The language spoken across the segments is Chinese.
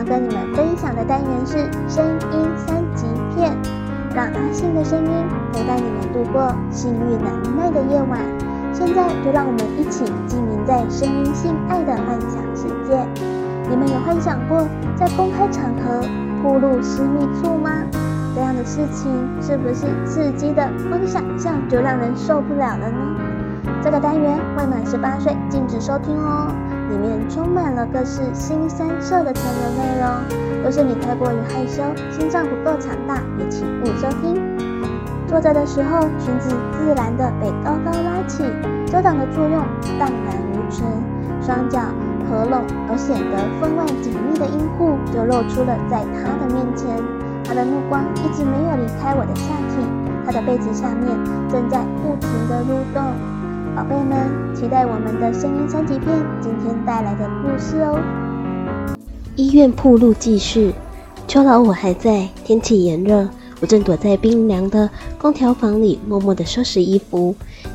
要跟你们分享的单元是声音三级片，让阿信的声音陪伴你们度过性欲难耐的夜晚。现在就让我们一起浸淫在声音性爱的幻想世界。你们有幻想过在公开场合暴露私密处吗？这样的事情是不是刺激的光想象就让人受不了了呢？这个单元未满十八岁禁止收听哦，里面充满了各式新三色的成人内容，若是你太过于害羞，心脏不够强大，也请勿收听。坐着的时候，裙子自然的被高高拉起，遮挡的作用荡然无存，双脚合拢而显得分外紧密的阴户就露出了在他的面前。他的目光一直没有离开我的下体，他的被子下面正在不停地蠕动。宝贝们，期待我们的声音三级片今天带来的故事哦。医院铺路记事：秋老我还在，天气炎热，我正躲在冰凉的空调房里默默地收拾衣服。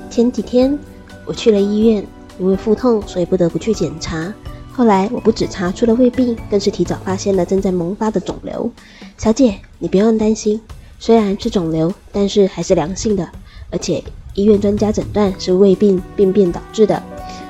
前几天我去了医院，因为腹痛，所以不得不去检查。后来我不止查出了胃病，更是提早发现了正在萌发的肿瘤。小姐，你不用担心，虽然是肿瘤，但是还是良性的，而且医院专家诊断是胃病病变导致的。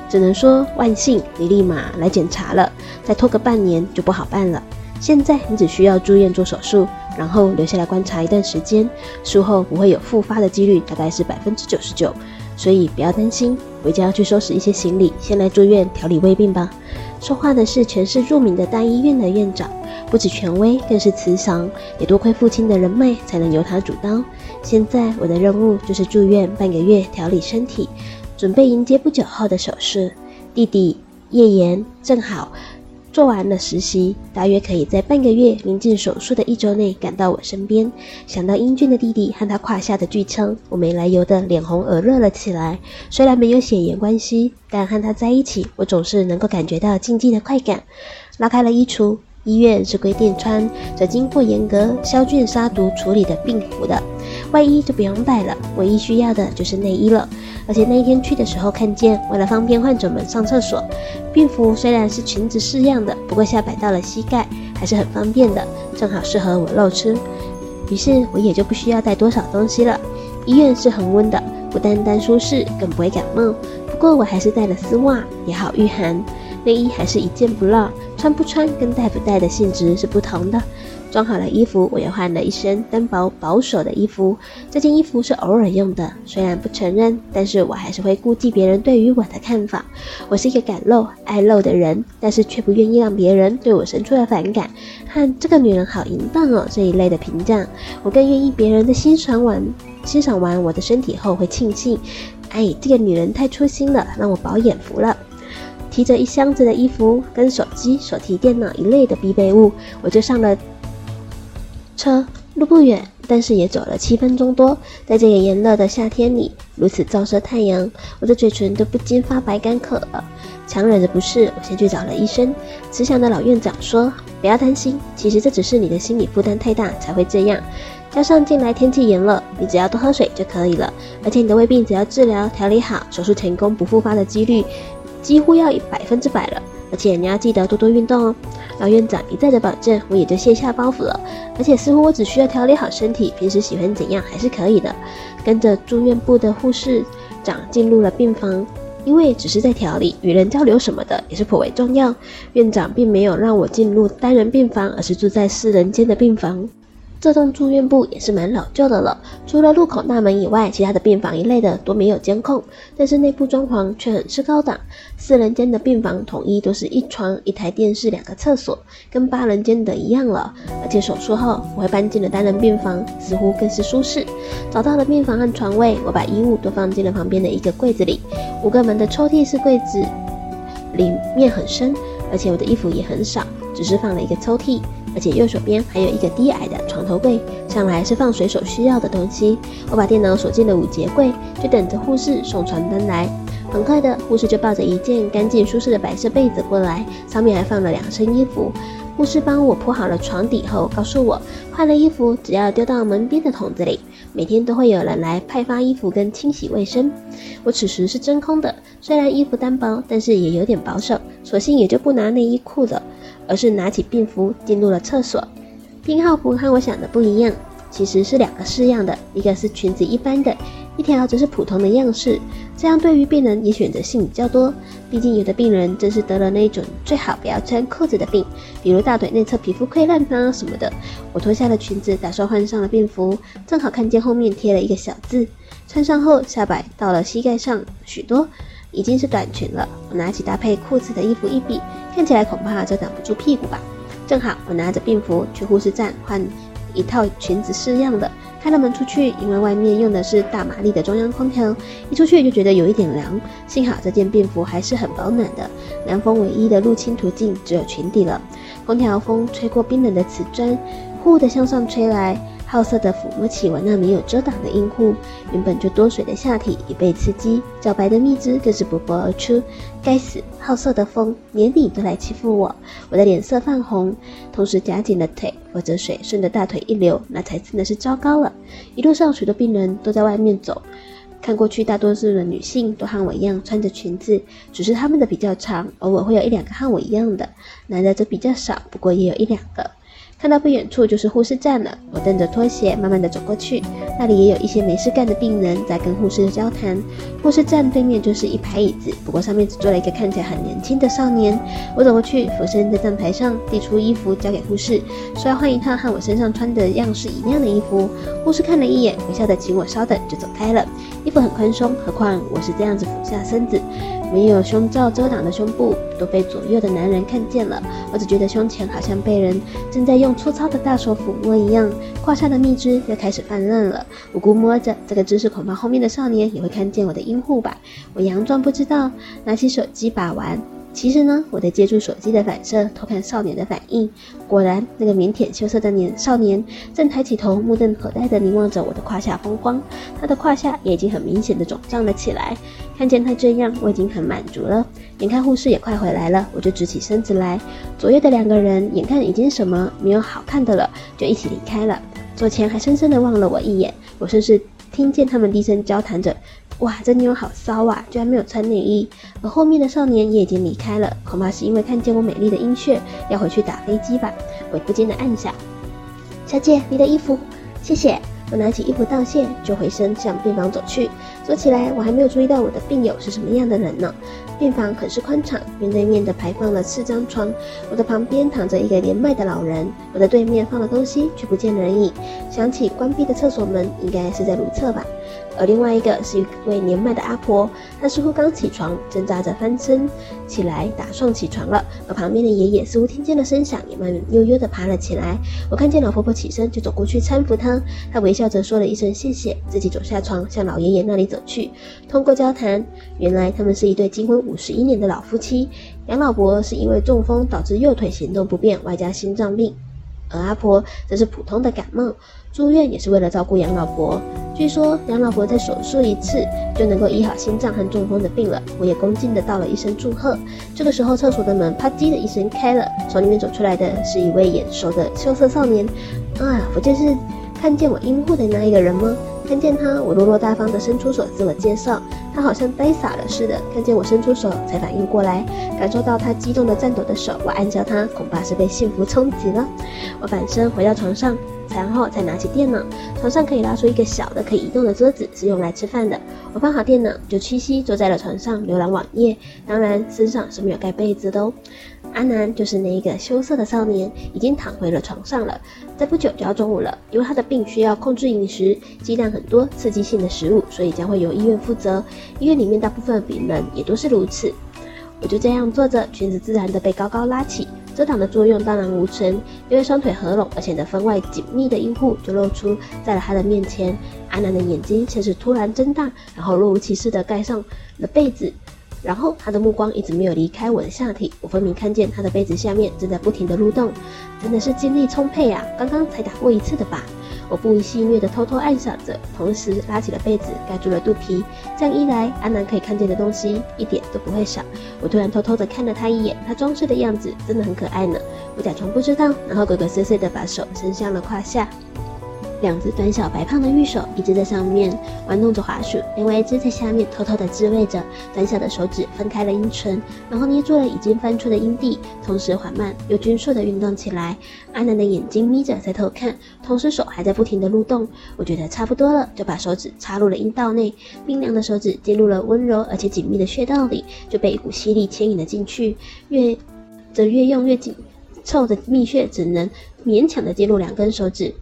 只能说万幸，你立马来检查了，再拖个半年就不好办了。现在你只需要住院做手术，然后留下来观察一段时间，术后不会有复发的几率大概是百分之九十九，所以不要担心。回家要去收拾一些行李，先来住院调理胃病吧。说话的是全市著名的大医院的院长，不止权威，更是慈祥，也多亏父亲的人脉，才能由他主刀。现在我的任务就是住院半个月，调理身体，准备迎接不久后的手术。弟弟叶岩正好。做完了实习，大约可以在半个月临近手术的一周内赶到我身边。想到英俊的弟弟和他胯下的巨枪，我没来由的脸红耳热了起来。虽然没有血缘关系，但和他在一起，我总是能够感觉到禁忌的快感。拉开了衣橱，医院是规定穿着经过严格消菌杀毒处理的病服的。外衣就不用带了，唯一需要的就是内衣了。而且那一天去的时候，看见为了方便患者们上厕所，病服虽然是裙子式样的，不过下摆到了膝盖，还是很方便的，正好适合我露吃。于是我也就不需要带多少东西了。医院是恒温的，不单单舒适，更不会感冒。不过我还是带了丝袜，也好御寒。内衣还是一件不落，穿不穿跟带不带的性质是不同的。装好了衣服，我又换了一身单薄保守的衣服。这件衣服是偶尔用的，虽然不承认，但是我还是会顾忌别人对于我的看法。我是一个敢露爱露的人，但是却不愿意让别人对我生出了反感和这个女人好淫荡哦这一类的评价。我更愿意别人的欣赏完欣赏完我的身体后会庆幸，哎，这个女人太粗心了，让我饱眼福了。提着一箱子的衣服跟手机、手提电脑一类的必备物，我就上了。车路不远，但是也走了七分钟多。在这个炎热的夏天里，如此照射太阳，我的嘴唇都不禁发白干渴了。强忍着不适，我先去找了医生。慈祥的老院长说：“不要担心，其实这只是你的心理负担太大才会这样。加上近来天气炎热，你只要多喝水就可以了。而且你的胃病只要治疗调理好，手术成功不复发的几率几乎要百分之百了。而且你要记得多多运动哦。”老院长一再的保证，我也就卸下包袱了。而且似乎我只需要调理好身体，平时喜欢怎样还是可以的。跟着住院部的护士长进入了病房，因为只是在调理，与人交流什么的也是颇为重要。院长并没有让我进入单人病房，而是住在四人间的病房。这栋住院部也是蛮老旧的了，除了入口大门以外，其他的病房一类的都没有监控，但是内部装潢却很是高档。四人间的病房统一都是一床、一台电视、两个厕所，跟八人间的一样了。而且手术后我会搬进了单人病房，似乎更是舒适。找到了病房和床位，我把衣物都放进了旁边的一个柜子里。五个门的抽屉式柜子里面很深，而且我的衣服也很少，只是放了一个抽屉。而且右手边还有一个低矮的床头柜，向来是放随手需要的东西。我把电脑锁进了五节柜，就等着护士送床单来。很快的，护士就抱着一件干净舒适的白色被子过来，上面还放了两身衣服。护士帮我铺好了床底后，告诉我换了衣服只要丢到门边的桶子里，每天都会有人来派发衣服跟清洗卫生。我此时是真空的，虽然衣服单薄，但是也有点保守，索性也就不拿内衣裤了，而是拿起病服进入了厕所。病号服和我想的不一样，其实是两个式样的，一个是裙子一般的。一条则是普通的样式，这样对于病人也选择性比较多。毕竟有的病人真是得了那种最好不要穿裤子的病，比如大腿内侧皮肤溃烂啊什么的。我脱下了裙子，打算换上了病服，正好看见后面贴了一个小字。穿上后下摆到了膝盖上许多，已经是短裙了。我拿起搭配裤子的衣服一比，看起来恐怕遮挡不住屁股吧。正好我拿着病服去护士站换一套裙子式样的。开了门出去，因为外面用的是大马力的中央空调，一出去就觉得有一点凉。幸好这件便服还是很保暖的，凉风唯一的入侵途径只有裙底了。空调风吹过冰冷的瓷砖，呼的向上吹来。好色的抚摸起我那没有遮挡的阴户，原本就多水的下体已被刺激，较白的蜜汁更是勃勃而出。该死，好色的风，连你都来欺负我！我的脸色泛红，同时夹紧了腿，否则水顺着大腿一流，那才真的是糟糕了。一路上许多病人都在外面走，看过去大多数的女性都和我一样穿着裙子，只是她们的比较长，偶尔会有一两个和我一样的，男的则比较少，不过也有一两个。看到不远处就是护士站了，我蹬着拖鞋慢慢的走过去，那里也有一些没事干的病人在跟护士交谈。护士站对面就是一排椅子，不过上面只坐了一个看起来很年轻的少年。我走过去，俯身在站台上递出衣服交给护士，说要换一套和我身上穿的样式一样的衣服。护士看了一眼，微笑的请我稍等，就走开了。衣服很宽松，何况我是这样子俯下身子。没有胸罩遮挡的胸部都被左右的男人看见了，我只觉得胸前好像被人正在用粗糙的大手抚摸一样，胯下的蜜汁又开始泛滥了。我估摸着这个姿势，恐怕后面的少年也会看见我的阴户吧？我佯装不知道，拿起手机把玩。其实呢，我在借助手机的反射偷看少年的反应。果然，那个腼腆羞涩的年少年正抬起头，目瞪口呆地凝望着我的胯下风光。他的胯下也已经很明显的肿胀了起来。看见他这样，我已经很满足了。眼看护士也快回来了，我就直起身子来。左右的两个人眼看已经什么没有好看的了，就一起离开了。左前还深深地望了我一眼，我甚至听见他们低声交谈着。哇，这妞好骚啊，居然没有穿内衣。而后面的少年也已经离开了，恐怕是因为看见我美丽的阴穴，要回去打飞机吧。我不禁的暗想：小姐，你的衣服，谢谢。我拿起衣服道谢，就回身向病房走去。说起来，我还没有注意到我的病友是什么样的人呢。病房很是宽敞，面对面的排放了四张床，我的旁边躺着一个年迈的老人，我的对面放了东西却不见人影。想起关闭的厕所门，应该是在如厕吧。而另外一个是一位年迈的阿婆，她似乎刚起床，挣扎着翻身起来，打算起床了。而旁边的爷爷似乎听见了声响，也慢慢悠悠地爬了起来。我看见老婆婆起身，就走过去搀扶她。她微笑着说了一声谢谢，自己走下床，向老爷爷那里走去。通过交谈，原来他们是一对结婚五十一年的老夫妻。杨老伯是因为中风导致右腿行动不便，外加心脏病。而阿婆则是普通的感冒，住院也是为了照顾杨老伯。据说杨老伯在手术一次就能够医好心脏和中风的病了，我也恭敬的道了一声祝贺。这个时候，厕所的门啪叽的一声开了，从里面走出来的是一位眼熟的羞涩少年。啊，不就是看见我阴户的那一个人吗？看见他，我落落大方的伸出手自我介绍，他好像呆傻了似的，看见我伸出手才反应过来，感受到他激动的颤抖的手，我暗笑他恐怕是被幸福冲击了。我反身回到床上，然后才拿起电脑，床上可以拉出一个小的可以移动的桌子，是用来吃饭的。我放好电脑，就屈膝坐在了床上浏览网页，当然身上是没有盖被子的哦。阿南就是那一个羞涩的少年，已经躺回了床上了。再不久就要中午了，因为他的病需要控制饮食，剂量很多，刺激性的食物，所以将会由医院负责。医院里面大部分病人也都是如此。我就这样坐着，裙子自然的被高高拉起，遮挡的作用当然无存，因为双腿合拢，而且的分外紧密的阴户就露出在了他的面前。阿南的眼睛先是突然睁大，然后若无其事的盖上了被子。然后他的目光一直没有离开我的下体，我分明看见他的被子下面正在不停地蠕动，真的是精力充沛啊！刚刚才打过一次的吧？我不遗戏谑的偷偷暗想着，同时拉起了被子盖住了肚皮。这样一来，阿南可以看见的东西一点都不会少。我突然偷偷的看了他一眼，他装睡的样子真的很可爱呢。我假装不知道，然后鬼鬼祟祟的把手伸向了胯下。两只短小白胖的玉手，一只在上面玩弄着滑鼠，另外一只在下面偷偷的自慰着。短小的手指分开了阴唇，然后捏住了已经翻出的阴蒂，同时缓慢又均速的运动起来。阿南的眼睛眯着在偷看，同时手还在不停的蠕动。我觉得差不多了，就把手指插入了阴道内，冰凉的手指进入了温柔而且紧密的穴道里，就被一股吸力牵引了进去，越则越用越紧凑的蜜穴只能勉强的进入两根手指。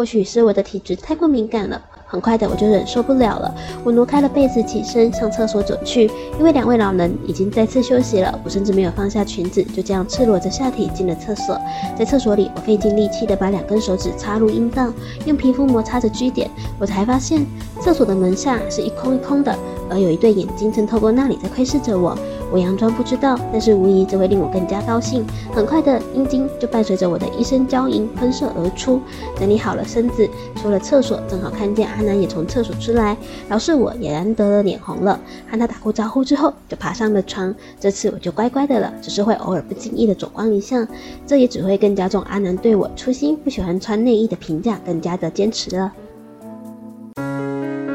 或许是我的体质太过敏感了，很快的我就忍受不了了。我挪开了被子，起身向厕所走去。因为两位老人已经再次休息了，我甚至没有放下裙子，就这样赤裸着下体进了厕所。在厕所里，我费尽力气的把两根手指插入阴道，用皮肤摩擦着 G 点。我才发现，厕所的门下是一空一空的，而有一对眼睛正透过那里在窥视着我。我佯装不知道，但是无疑这会令我更加高兴。很快的，阴茎就伴随着我的一声娇吟喷射而出。整理好了身子，出了厕所，正好看见阿南也从厕所出来。饶是我也难得了脸红了，和他打过招呼之后，就爬上了床。这次我就乖乖的了，只是会偶尔不经意的走光一下，这也只会更加重阿南对我粗心不喜欢穿内衣的评价，更加的坚持了。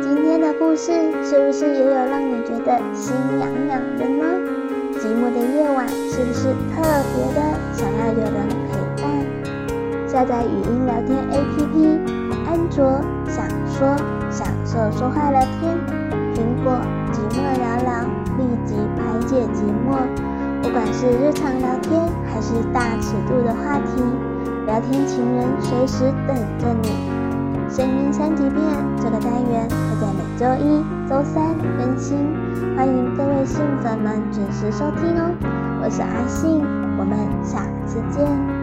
今天的故事是不是也有让你觉得心痒痒的呢？寂寞的夜晚是不是特别的想要有人陪伴？下载语音聊天 APP，安卓想说享受说话聊天，苹果寂寞聊聊，立即排解寂寞。不管是日常聊天还是大尺度的话题，聊天情人随时等着你。声音三级片这个单元会在每周一、周三更新，欢迎各位信粉们准时收听哦。我是阿信，我们下次见。